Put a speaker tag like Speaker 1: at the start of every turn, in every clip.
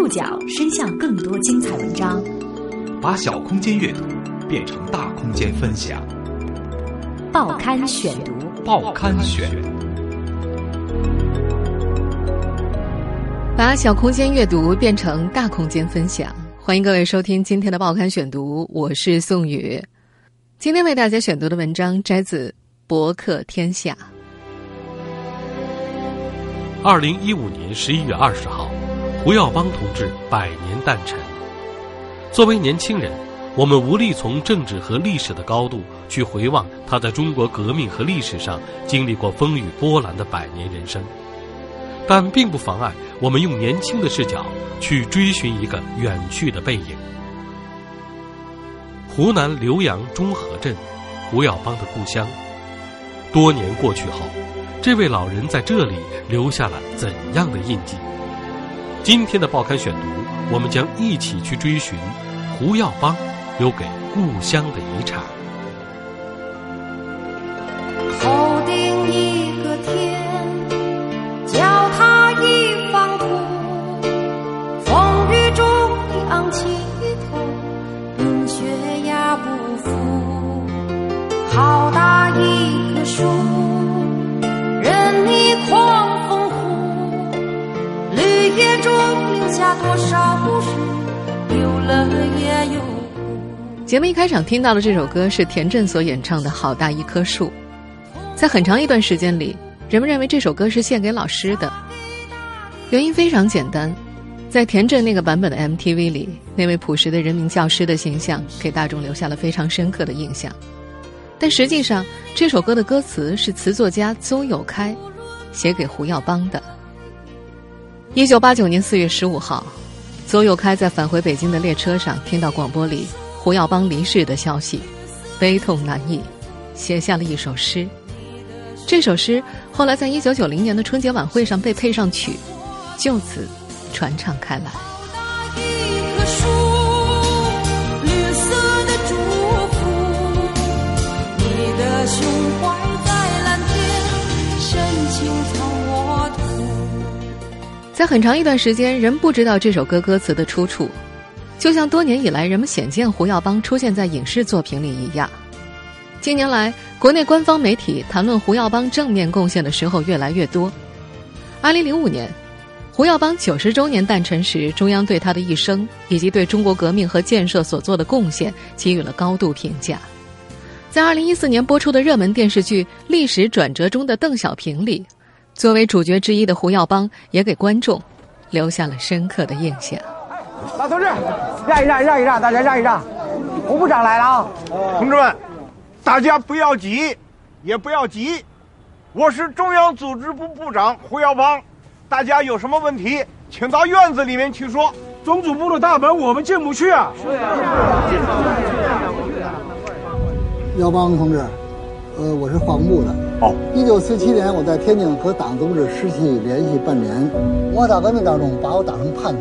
Speaker 1: 触角伸向更多精彩文章，
Speaker 2: 把小空间阅读变成大空间分享。
Speaker 1: 报刊选读，
Speaker 2: 报刊选，
Speaker 3: 把小空间阅读变成大空间分享。欢迎各位收听今天的报刊选读，我是宋宇。今天为大家选读的文章摘自《博客天下》。
Speaker 4: 二零一五年十一月二十号，胡耀邦同志百年诞辰。作为年轻人，我们无力从政治和历史的高度去回望他在中国革命和历史上经历过风雨波澜的百年人生，但并不妨碍我们用年轻的视角去追寻一个远去的背影。湖南浏阳中和镇，胡耀邦的故乡。多年过去后。这位老人在这里留下了怎样的印记？今天的报刊选读，我们将一起去追寻胡耀邦留给故乡的遗产。
Speaker 5: 头顶一个天，脚踏一方土，风雨中你昂起头，冰雪压不服。好大一棵树。多少故事，有了也有。
Speaker 3: 节目一开场听到的这首歌是田震所演唱的《好大一棵树》。在很长一段时间里，人们认为这首歌是献给老师的。原因非常简单，在田震那个版本的 MTV 里，那位朴实的人民教师的形象给大众留下了非常深刻的印象。但实际上，这首歌的歌词是词作家邹友开写给胡耀邦的。一九八九年四月十五号，邹友开在返回北京的列车上，听到广播里胡耀邦离世的消息，悲痛难抑，写下了一首诗。这首诗后来在一九九零年的春节晚会上被配上曲，就此传唱开来。胸在很长一段时间，人不知道这首歌歌词的出处，就像多年以来人们鲜见胡耀邦出现在影视作品里一样。近年来，国内官方媒体谈论胡耀邦正面贡献的时候越来越多。二零零五年，胡耀邦九十周年诞辰时，中央对他的一生以及对中国革命和建设所做的贡献给予了高度评价。在二零一四年播出的热门电视剧《历史转折中的邓小平》里。作为主角之一的胡耀邦，也给观众留下了深刻的印象。
Speaker 6: 老同志，让一让，让一让，大家让一让。胡部长来了啊！
Speaker 7: 同志们，大家不要急，也不要急。我是中央组织部部长胡耀邦，大家有什么问题，请到院子里面去说。
Speaker 6: 总组部的大门我们进不去啊！是啊，
Speaker 8: 耀邦同志。呃，我是化工部的。哦，一九四七年，我在天津和党组织失去联系半年。文化大革命当中，把我当成叛徒。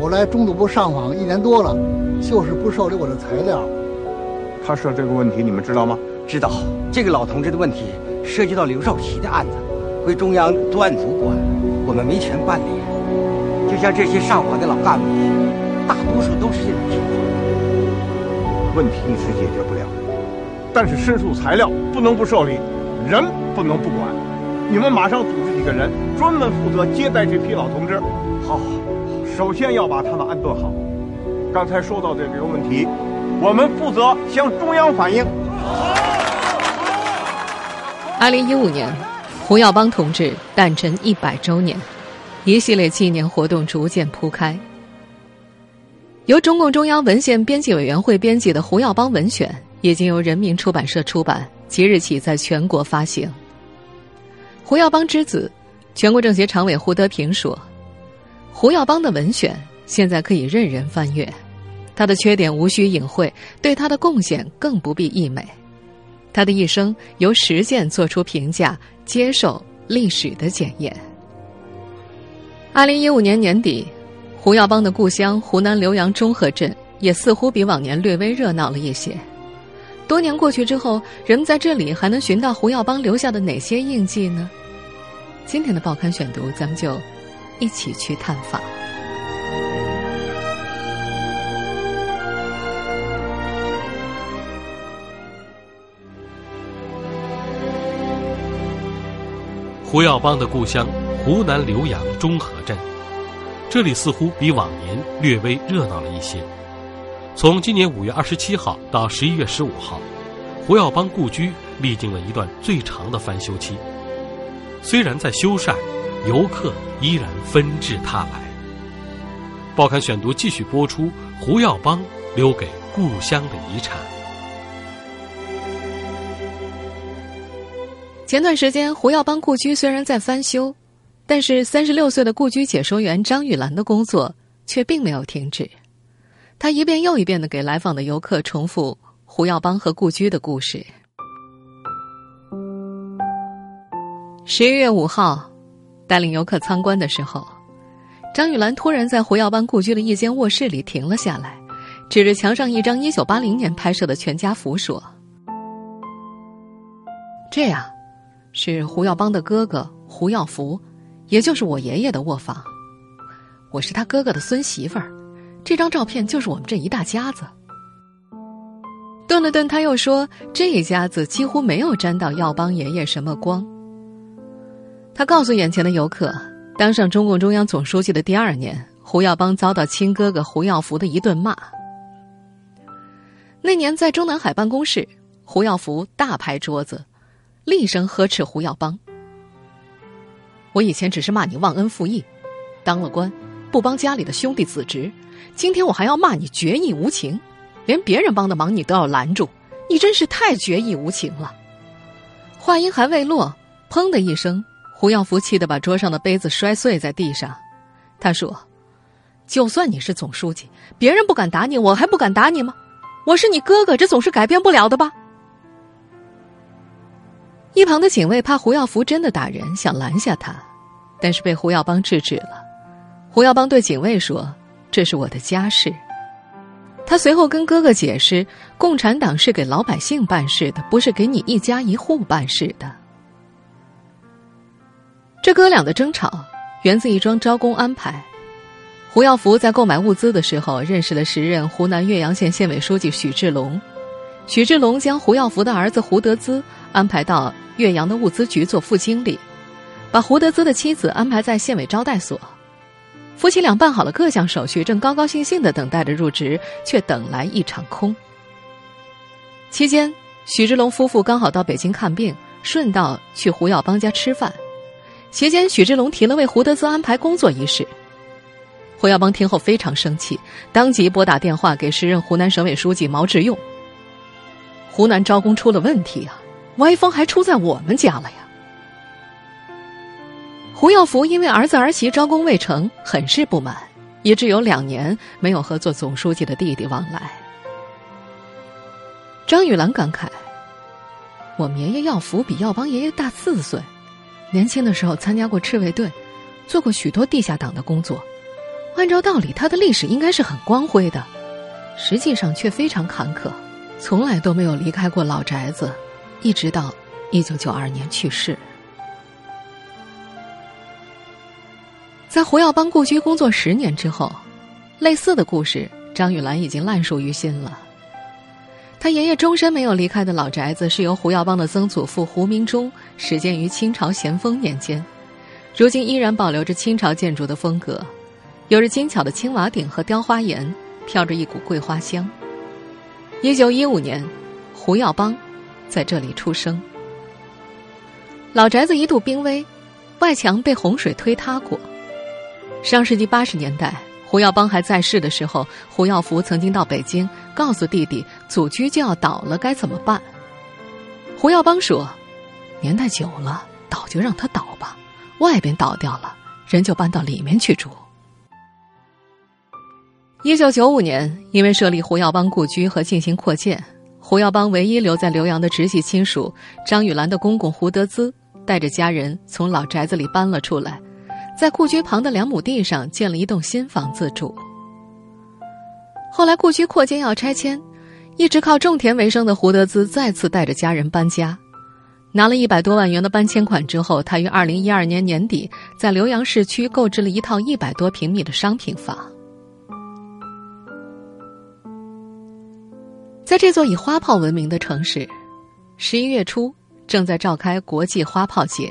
Speaker 8: 我来中组部上访一年多了，就是不受理我的材料。
Speaker 7: 他说这个问题，你们知道吗？
Speaker 9: 知道。这个老同志的问题涉及到刘少奇的案子，归中央专案组管，我们没权办理。就像这些上访的老干部，大多数都是这种情况。
Speaker 7: 问题一时解决不了。但是申诉材料不能不受理，人不能不管。你们马上组织几个人，专门负责接待这批老同志。好，首先要把他们安顿好。刚才说到的这个问题，我们负责向中央反映。
Speaker 3: 二零一五年，胡耀邦同志诞辰一百周年，一系列纪念活动逐渐铺开。由中共中央文献编辑委员会编辑的《胡耀邦文选》。已经由人民出版社出版，即日起在全国发行。胡耀邦之子、全国政协常委胡德平说：“胡耀邦的文选现在可以任人翻阅，他的缺点无需隐晦，对他的贡献更不必溢美。他的一生由实践做出评价，接受历史的检验。”二零一五年年底，胡耀邦的故乡湖南浏阳中和镇也似乎比往年略微热闹了一些。多年过去之后人们在这里还能寻到胡耀邦留下的哪些印记呢？今天的报刊选读咱们就一起去探访。
Speaker 4: 胡耀邦的故乡湖南浏阳中和镇这里似乎比往年略微热闹了一些。从今年五月二十七号到十一月十五号，胡耀邦故居历经了一段最长的翻修期。虽然在修缮，游客依然纷至沓来。报刊选读继续播出胡耀邦留给故乡的遗产。
Speaker 3: 前段时间，胡耀邦故居虽然在翻修，但是三十六岁的故居解说员张玉兰的工作却并没有停止。他一遍又一遍的给来访的游客重复胡耀邦和故居的故事。十一月五号，带领游客参观的时候，张玉兰突然在胡耀邦故居的一间卧室里停了下来，指着墙上一张一九八零年拍摄的全家福说：“这样。”是胡耀邦的哥哥胡耀福，也就是我爷爷的卧房。我是他哥哥的孙媳妇儿，这张照片就是我们这一大家子。顿了顿，他又说：“这一家子几乎没有沾到耀邦爷爷什么光。”他告诉眼前的游客，当上中共中央总书记的第二年，胡耀邦遭到亲哥哥胡耀福的一顿骂。那年在中南海办公室，胡耀福大拍桌子。厉声呵斥胡耀邦：“我以前只是骂你忘恩负义，当了官不帮家里的兄弟子侄，今天我还要骂你绝义无情，连别人帮的忙你都要拦住，你真是太绝义无情了。”话音还未落，砰的一声，胡耀福气得把桌上的杯子摔碎在地上。他说：“就算你是总书记，别人不敢打你，我还不敢打你吗？我是你哥哥，这总是改变不了的吧？”一旁的警卫怕胡耀福真的打人，想拦下他，但是被胡耀邦制止了。胡耀邦对警卫说：“这是我的家事。”他随后跟哥哥解释：“共产党是给老百姓办事的，不是给你一家一户办事的。”这哥俩的争吵源自一桩招工安排。胡耀福在购买物资的时候认识了时任湖南岳阳县县委书记许志龙，许志龙将胡耀福的儿子胡德资。安排到岳阳的物资局做副经理，把胡德资的妻子安排在县委招待所。夫妻俩办好了各项手续，正高高兴兴的等待着入职，却等来一场空。期间，许志龙夫妇刚好到北京看病，顺道去胡耀邦家吃饭。席间，许志龙提了为胡德资安排工作一事。胡耀邦听后非常生气，当即拨打电话给时任湖南省委书记毛志用。湖南招工出了问题啊！歪风还出在我们家了呀！胡耀福因为儿子儿媳招工未成，很是不满，以致有两年没有和做总书记的弟弟往来。张玉兰感慨：“我们爷爷耀福比耀邦爷爷大四岁，年轻的时候参加过赤卫队，做过许多地下党的工作。按照道理，他的历史应该是很光辉的，实际上却非常坎坷，从来都没有离开过老宅子。”一直到一九九二年去世，在胡耀邦故居工作十年之后，类似的故事张玉兰已经烂熟于心了。他爷爷终身没有离开的老宅子，是由胡耀邦的曾祖父胡明忠始建于清朝咸丰年间，如今依然保留着清朝建筑的风格，有着精巧的青瓦顶和雕花檐，飘着一股桂花香。一九一五年，胡耀邦。在这里出生。老宅子一度濒危，外墙被洪水推塌过。上世纪八十年代，胡耀邦还在世的时候，胡耀福曾经到北京告诉弟弟，祖居就要倒了，该怎么办？胡耀邦说：“年代久了，倒就让它倒吧，外边倒掉了，人就搬到里面去住。”一九九五年，因为设立胡耀邦故居和进行扩建。胡耀邦唯一留在浏阳的直系亲属张玉兰的公公胡德资，带着家人从老宅子里搬了出来，在故居旁的两亩地上建了一栋新房子住。后来故居扩建要拆迁，一直靠种田为生的胡德资再次带着家人搬家，拿了一百多万元的搬迁款之后，他于二零一二年年底在浏阳市区购置了一套一百多平米的商品房。在这座以花炮闻名的城市，十一月初正在召开国际花炮节。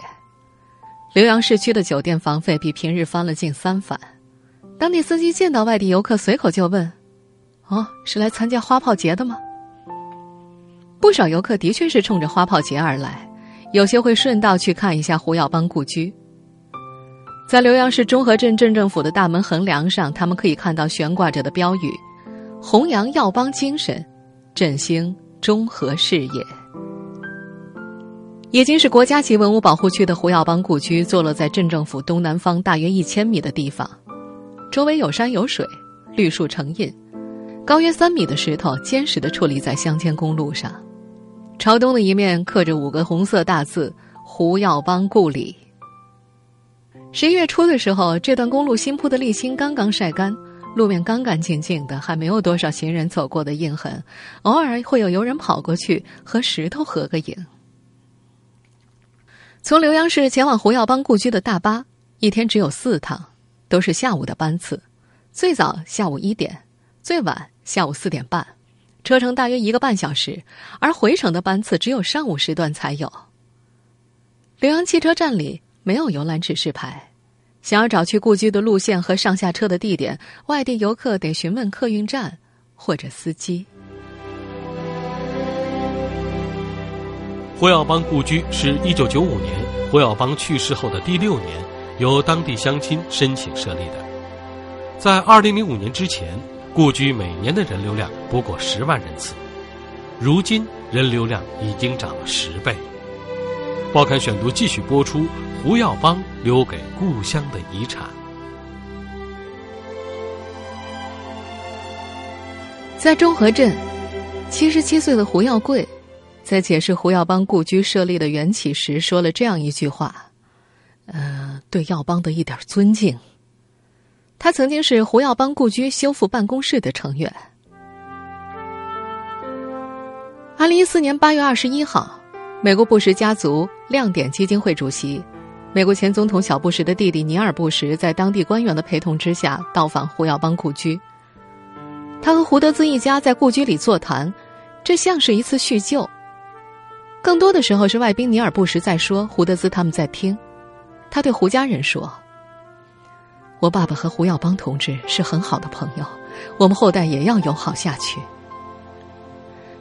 Speaker 3: 浏阳市区的酒店房费比平日翻了近三番。当地司机见到外地游客，随口就问：“哦，是来参加花炮节的吗？”不少游客的确是冲着花炮节而来，有些会顺道去看一下胡耀邦故居。在浏阳市中和镇镇政府的大门横梁上，他们可以看到悬挂着的标语：“弘扬耀邦精神，振兴中和事业。”已经是国家级文物保护区的胡耀邦故居，坐落在镇政府东南方大约一千米的地方。周围有山有水，绿树成荫，高约三米的石头坚实地矗立在乡间公路上。朝东的一面刻着五个红色大字“胡耀邦故里”。十一月初的时候，这段公路新铺的沥青刚刚晒干，路面干干净净的，还没有多少行人走过的印痕，偶尔会有游人跑过去和石头合个影。从浏阳市前往胡耀邦故居的大巴，一天只有四趟。都是下午的班次，最早下午一点，最晚下午四点半，车程大约一个半小时，而回程的班次只有上午时段才有。浏阳汽车站里没有游览指示牌，想要找去故居的路线和上下车的地点，外地游客得询问客运站或者司机。
Speaker 4: 胡耀邦故居是一九九五年胡耀邦去世后的第六年。由当地乡亲申请设立的，在二零零五年之前，故居每年的人流量不过十万人次，如今人流量已经涨了十倍。报刊选读继续播出胡耀邦留给故乡的遗产。
Speaker 3: 在中和镇，七十七岁的胡耀贵，在解释胡耀邦故居设立的缘起时，说了这样一句话。呃，对耀邦的一点尊敬。他曾经是胡耀邦故居修复办公室的成员。二零一四年八月二十一号，美国布什家族亮点基金会主席、美国前总统小布什的弟弟尼尔·布什，在当地官员的陪同之下到访胡耀邦故居。他和胡德兹一家在故居里座谈，这像是一次叙旧。更多的时候是外宾尼尔·布什在说，胡德兹他们在听。他对胡家人说：“我爸爸和胡耀邦同志是很好的朋友，我们后代也要友好下去。”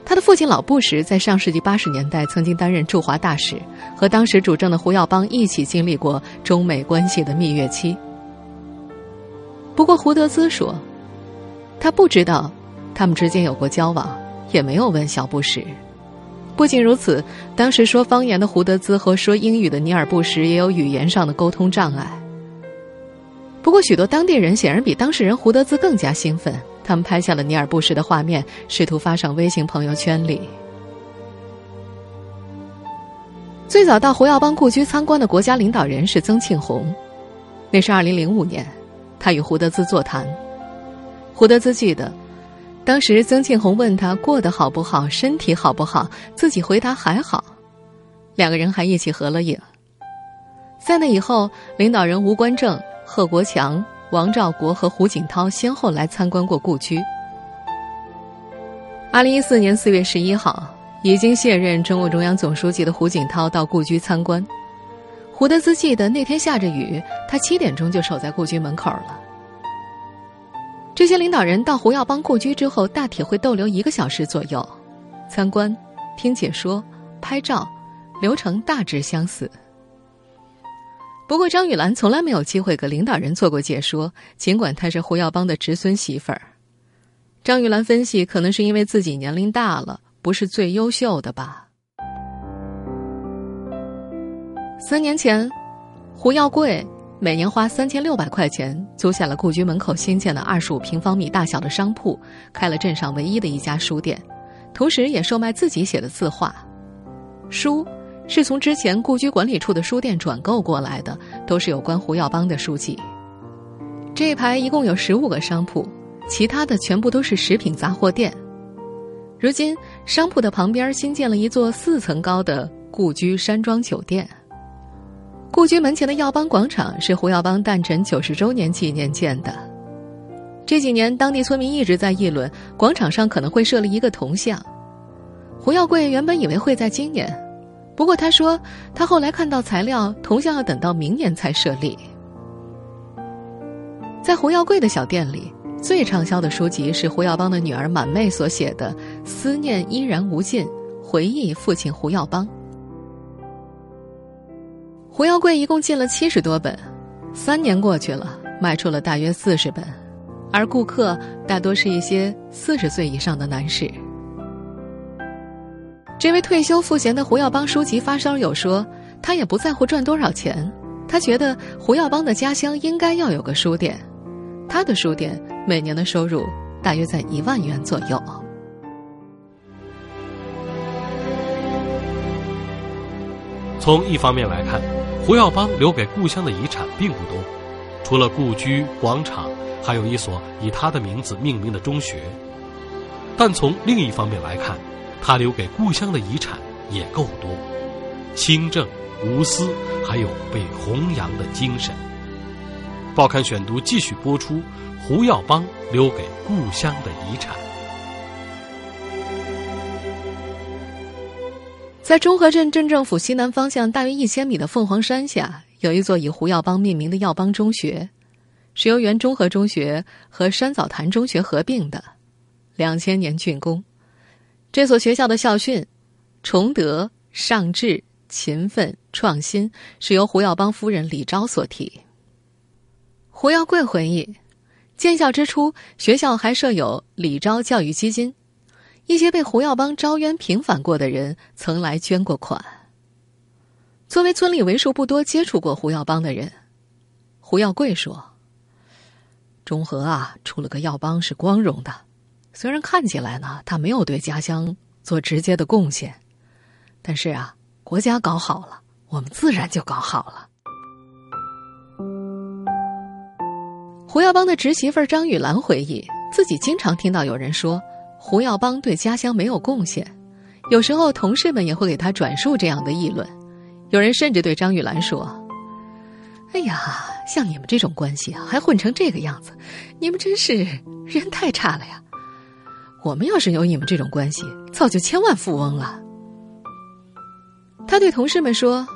Speaker 3: 他的父亲老布什在上世纪八十年代曾经担任驻华大使，和当时主政的胡耀邦一起经历过中美关系的蜜月期。不过胡德兹说，他不知道他们之间有过交往，也没有问小布什。不仅如此，当时说方言的胡德兹和说英语的尼尔布什也有语言上的沟通障碍。不过，许多当地人显然比当事人胡德兹更加兴奋，他们拍下了尼尔布什的画面，试图发上微信朋友圈里。最早到胡耀邦故居参观的国家领导人是曾庆红，那是二零零五年，他与胡德兹座谈，胡德兹记得。当时曾庆红问他过得好不好，身体好不好，自己回答还好，两个人还一起合了影。在那以后，领导人吴官正、贺国强、王兆国和胡锦涛先后来参观过故居。二零一四年四月十一号，已经卸任中共中央总书记的胡锦涛到故居参观。胡德兹记得那天下着雨，他七点钟就守在故居门口了。这些领导人到胡耀邦故居之后，大体会逗留一个小时左右，参观、听解说、拍照，流程大致相似。不过，张雨兰从来没有机会给领导人做过解说，尽管她是胡耀邦的侄孙媳妇儿。张雨兰分析，可能是因为自己年龄大了，不是最优秀的吧。三年前，胡耀贵。每年花三千六百块钱租下了故居门口新建的二十五平方米大小的商铺，开了镇上唯一的一家书店，同时也售卖自己写的字画。书是从之前故居管理处的书店转购过来的，都是有关胡耀邦的书籍。这一排一共有十五个商铺，其他的全部都是食品杂货店。如今商铺的旁边新建了一座四层高的故居山庄酒店。故居门前的耀邦广场是胡耀邦诞辰九十周年纪念建的。这几年，当地村民一直在议论广场上可能会设立一个铜像。胡耀贵原本以为会在今年，不过他说，他后来看到材料，铜像要等到明年才设立。在胡耀贵的小店里，最畅销的书籍是胡耀邦的女儿满妹所写的《思念依然无尽》，回忆父亲胡耀邦。胡耀贵一共进了七十多本，三年过去了，卖出了大约四十本，而顾客大多是一些四十岁以上的男士。这位退休赋闲的胡耀邦书籍发烧友说：“他也不在乎赚多少钱，他觉得胡耀邦的家乡应该要有个书店，他的书店每年的收入大约在一万元左右。”
Speaker 4: 从一方面来看，胡耀邦留给故乡的遗产并不多，除了故居、广场，还有一所以他的名字命名的中学。但从另一方面来看，他留给故乡的遗产也够多，清正、无私，还有被弘扬的精神。报刊选读继续播出胡耀邦留给故乡的遗产。
Speaker 3: 在中和镇镇政府西南方向大约一千米的凤凰山下，有一座以胡耀邦命名的耀邦中学，是由原中和中学和山枣潭中学合并的，两千年竣工。这所学校的校训“崇德、尚志、勤奋、创新”是由胡耀邦夫人李昭所提。胡耀贵回忆，建校之初，学校还设有李昭教育基金，一些被胡耀邦招冤平反过的人曾来捐过款。作为村里为数不多接触过胡耀邦的人，胡耀贵说：“中和啊，出了个耀邦是光荣的。”虽然看起来呢，他没有对家乡做直接的贡献，但是啊，国家搞好了，我们自然就搞好了。胡耀邦的侄媳妇张玉兰回忆，自己经常听到有人说胡耀邦对家乡没有贡献，有时候同事们也会给他转述这样的议论，有人甚至对张玉兰说：“哎呀，像你们这种关系啊，还混成这个样子，你们真是人太差了呀！”我们要是有你们这种关系，早就千万富翁了。他对同事们说：“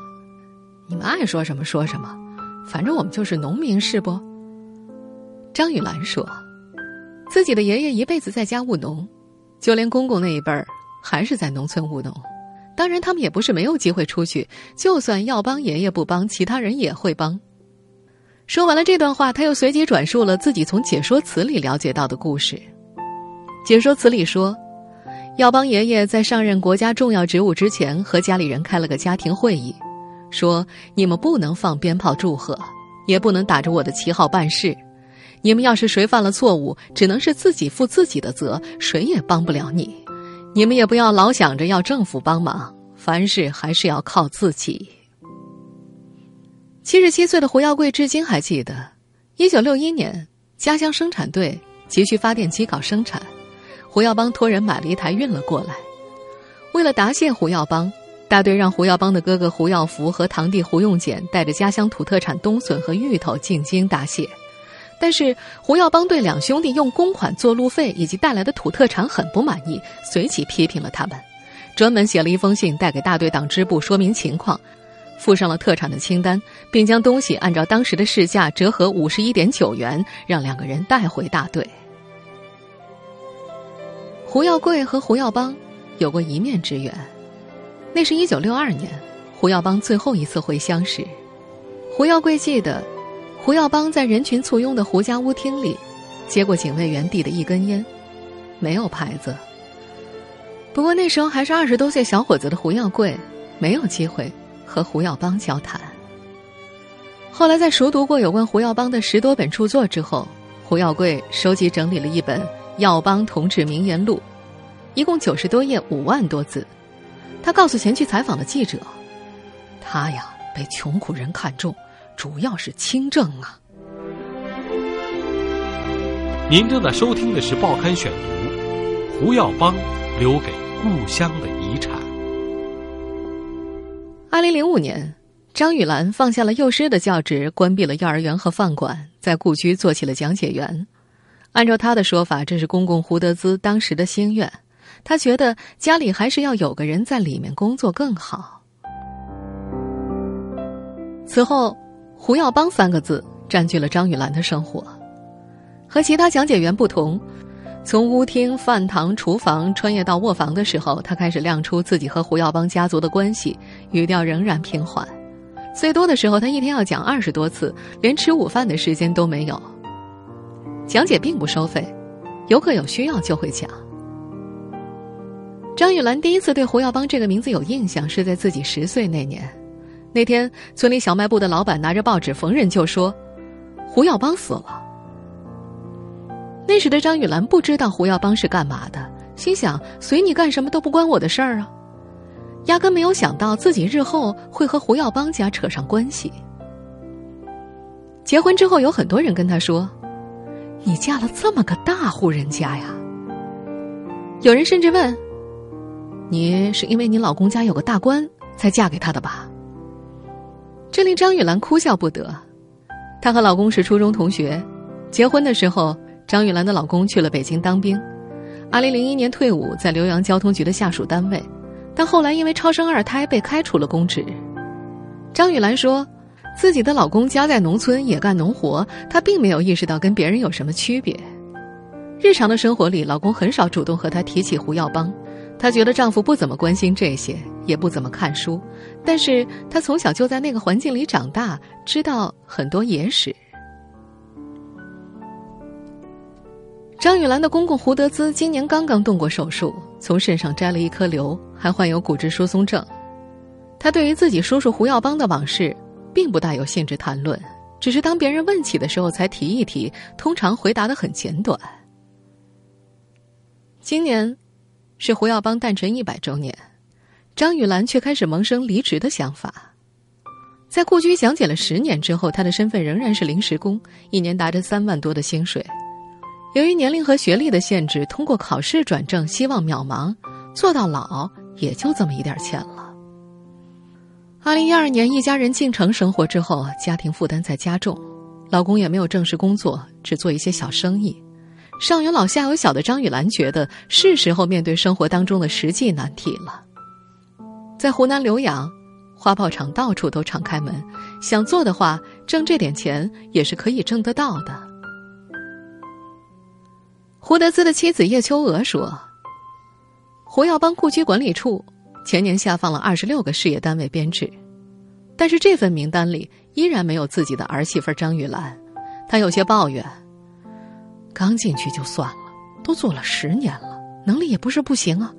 Speaker 3: 你们爱说什么说什么，反正我们就是农民，是不？”张玉兰说：“自己的爷爷一辈子在家务农，就连公公那一辈儿还是在农村务农。当然，他们也不是没有机会出去，就算要帮爷爷不帮，其他人也会帮。”说完了这段话，他又随即转述了自己从解说词里了解到的故事。解说词里说，耀邦爷爷在上任国家重要职务之前，和家里人开了个家庭会议，说：“你们不能放鞭炮祝贺，也不能打着我的旗号办事。你们要是谁犯了错误，只能是自己负自己的责，谁也帮不了你。你们也不要老想着要政府帮忙，凡事还是要靠自己。”七十七岁的胡耀贵至今还记得，一九六一年，家乡生产队急需发电机搞生产。胡耀邦托人买了一台运了过来，为了答谢胡耀邦，大队让胡耀邦的哥哥胡耀福和堂弟胡用俭带着家乡土特产冬笋和芋头进京答谢。但是胡耀邦对两兄弟用公款做路费以及带来的土特产很不满意，随即批评了他们，专门写了一封信带给大队党支部说明情况，附上了特产的清单，并将东西按照当时的市价折合五十一点九元，让两个人带回大队。胡耀贵和胡耀邦有过一面之缘，那是一九六二年，胡耀邦最后一次回乡时，胡耀贵记得，胡耀邦在人群簇拥的胡家屋厅里，接过警卫员递的一根烟，没有牌子。不过那时候还是二十多岁小伙子的胡耀贵，没有机会和胡耀邦交谈。后来在熟读过有关胡耀邦的十多本著作之后，胡耀贵收集整理了一本。耀邦同志名言录，一共九十多页，五万多字。他告诉前去采访的记者：“他呀，被穷苦人看中，主要是清正啊。”
Speaker 4: 您正在收听的是《报刊选读》，胡耀邦留给故乡的遗产。
Speaker 3: 二零零五年，张玉兰放下了幼师的教职，关闭了幼儿园和饭馆，在故居做起了讲解员。按照他的说法，这是公公胡德资当时的心愿。他觉得家里还是要有个人在里面工作更好。此后，“胡耀邦”三个字占据了张玉兰的生活。和其他讲解员不同，从屋厅、饭堂、厨房穿越到卧房的时候，他开始亮出自己和胡耀邦家族的关系，语调仍然平缓。最多的时候，他一天要讲二十多次，连吃午饭的时间都没有。讲解并不收费，游客有需要就会讲。张玉兰第一次对胡耀邦这个名字有印象，是在自己十岁那年。那天，村里小卖部的老板拿着报纸，逢人就说：“胡耀邦死了。”那时的张玉兰不知道胡耀邦是干嘛的，心想：“随你干什么都不关我的事儿啊。”压根没有想到自己日后会和胡耀邦家扯上关系。结婚之后，有很多人跟他说：“你嫁了这么个大户人家呀。”有人甚至问：“你是因为你老公家有个大官才嫁给他的吧？”这令张玉兰哭笑不得。她和老公是初中同学，结婚的时候，张玉兰的老公去了北京当兵，二零零一年退伍，在浏阳交通局的下属单位。但后来因为超生二胎被开除了公职。张玉兰说，自己的老公家在农村也干农活，她并没有意识到跟别人有什么区别。日常的生活里，老公很少主动和她提起胡耀邦，她觉得丈夫不怎么关心这些，也不怎么看书。但是他从小就在那个环境里长大，知道很多野史。张玉兰的公公胡德资今年刚刚动过手术，从肾上摘了一颗瘤，还患有骨质疏松症。他对于自己叔叔胡耀邦的往事，并不大有兴致谈论，只是当别人问起的时候才提一提，通常回答的很简短。今年，是胡耀邦诞辰一百周年，张玉兰却开始萌生离职的想法。在故居讲解了十年之后，她的身份仍然是临时工，一年拿着三万多的薪水。由于年龄和学历的限制，通过考试转正希望渺茫，做到老也就这么一点钱了。二零一二年，一家人进城生活之后，家庭负担在加重，老公也没有正式工作，只做一些小生意。上有老下有小的张雨兰觉得是时候面对生活当中的实际难题了。在湖南浏阳，花炮厂到处都敞开门，想做的话，挣这点钱也是可以挣得到的。胡德资的妻子叶秋娥说：“胡耀邦故居管理处前年下放了二十六个事业单位编制，但是这份名单里依然没有自己的儿媳妇张玉兰。他有些抱怨：刚进去就算了，都做了十年了，能力也不是不行啊，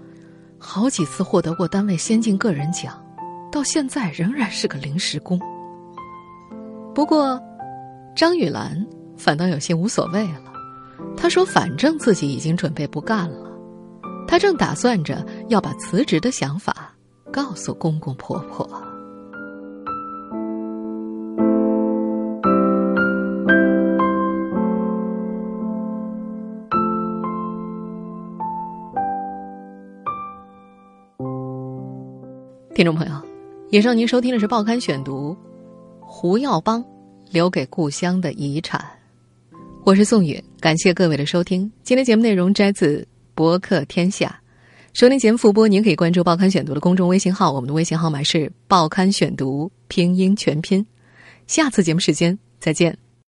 Speaker 3: 好几次获得过单位先进个人奖，到现在仍然是个临时工。不过，张玉兰反倒有些无所谓了。”她说：“反正自己已经准备不干了，她正打算着要把辞职的想法告诉公公婆婆。”听众朋友，以上您收听的是《报刊选读》，胡耀邦留给故乡的遗产。我是宋宇，感谢各位的收听。今天节目内容摘自博客天下。收听节目复播，您可以关注《报刊选读》的公众微信号，我们的微信号码是“报刊选读”拼音全拼。下次节目时间再见。